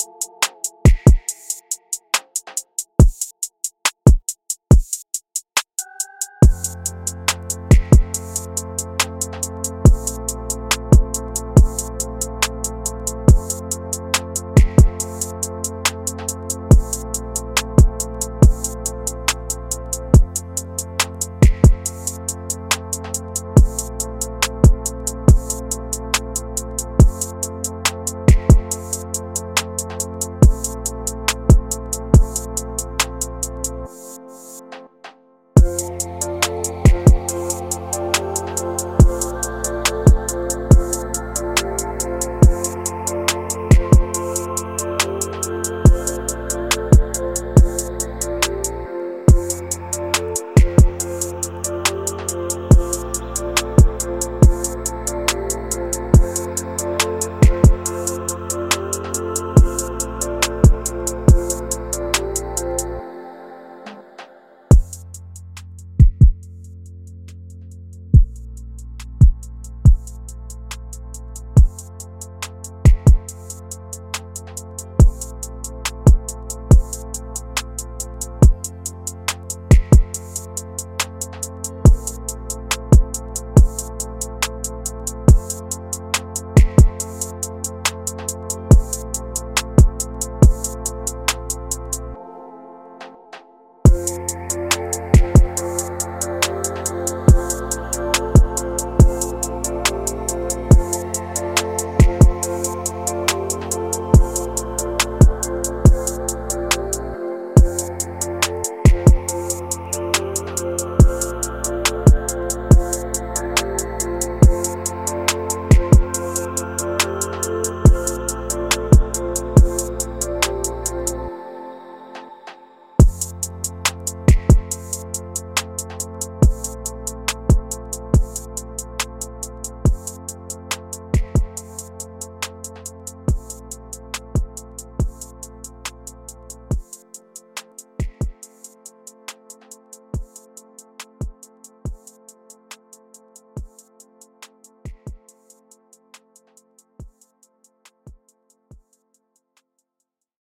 you.